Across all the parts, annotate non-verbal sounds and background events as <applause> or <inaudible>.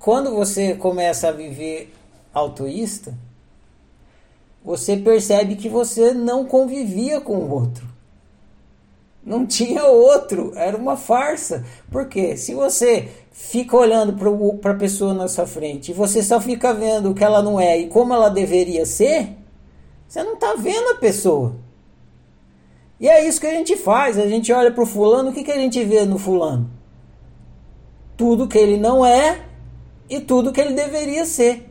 quando você começa a viver altruísta, você percebe que você não convivia com o outro. Não tinha outro, era uma farsa. Porque se você fica olhando para a pessoa na sua frente e você só fica vendo o que ela não é e como ela deveria ser, você não está vendo a pessoa. E é isso que a gente faz. A gente olha para o fulano, o que, que a gente vê no fulano? Tudo que ele não é e tudo que ele deveria ser.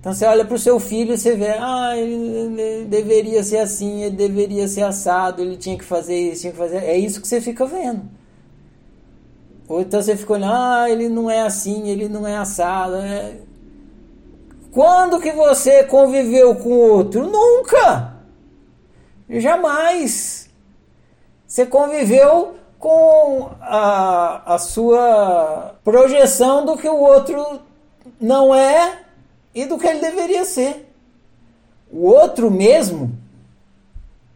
Então você olha para o seu filho e você vê, ah, ele, ele, deveria ser assim, ele deveria ser assado, ele tinha que fazer isso, tinha que fazer. É isso que você fica vendo. Ou então você fica olhando, ah, ele não é assim, ele não é assado. É... Quando que você conviveu com outro? Nunca! Jamais! Você conviveu com a, a sua projeção do que o outro não é e do que ele deveria ser. O outro mesmo,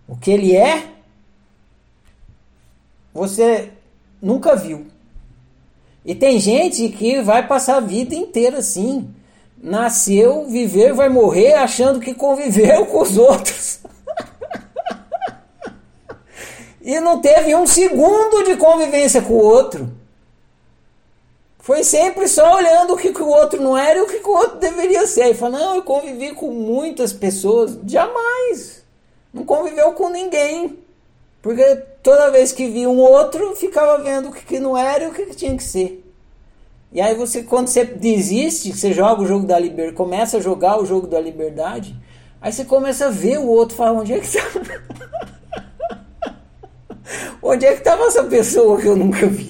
o que ele é, você nunca viu. E tem gente que vai passar a vida inteira assim. Nasceu, viveu vai morrer achando que conviveu <laughs> com os outros. E não teve um segundo de convivência com o outro. Foi sempre só olhando o que, que o outro não era e o que, que o outro deveria ser. E fala, não, eu convivi com muitas pessoas. Jamais. Não conviveu com ninguém. Porque toda vez que via um outro, ficava vendo o que, que não era e o que, que tinha que ser. E aí você, quando você desiste, você joga o jogo da liberdade, começa a jogar o jogo da liberdade, aí você começa a ver o outro fala, onde é que tá? Onde é que estava essa pessoa que eu nunca vi?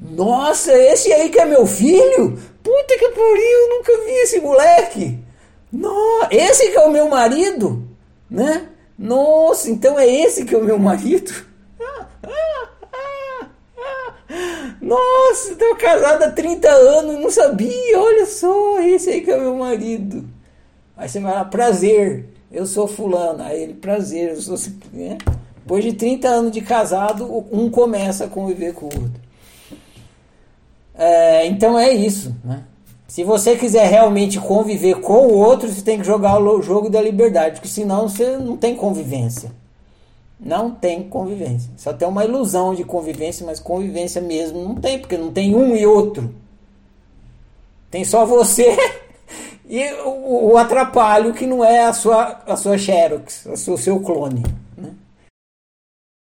Nossa, esse aí que é meu filho? Puta que pariu, nunca vi esse moleque. No, esse que é o meu marido, né? Nossa, então é esse que é o meu marido? Nossa, estou casada há 30 anos, não sabia, olha só, esse aí que é o meu marido. Aí você vai lá, prazer, eu sou fulano. Aí ele, prazer, eu sou. Né? Depois de 30 anos de casado, um começa a conviver com o outro. É, então é isso. Né? Se você quiser realmente conviver com o outro, você tem que jogar o jogo da liberdade, porque senão você não tem convivência. Não tem convivência. Só tem uma ilusão de convivência, mas convivência mesmo não tem, porque não tem um e outro. Tem só você <laughs> e o, o atrapalho que não é a sua, a sua Xerox, o seu clone.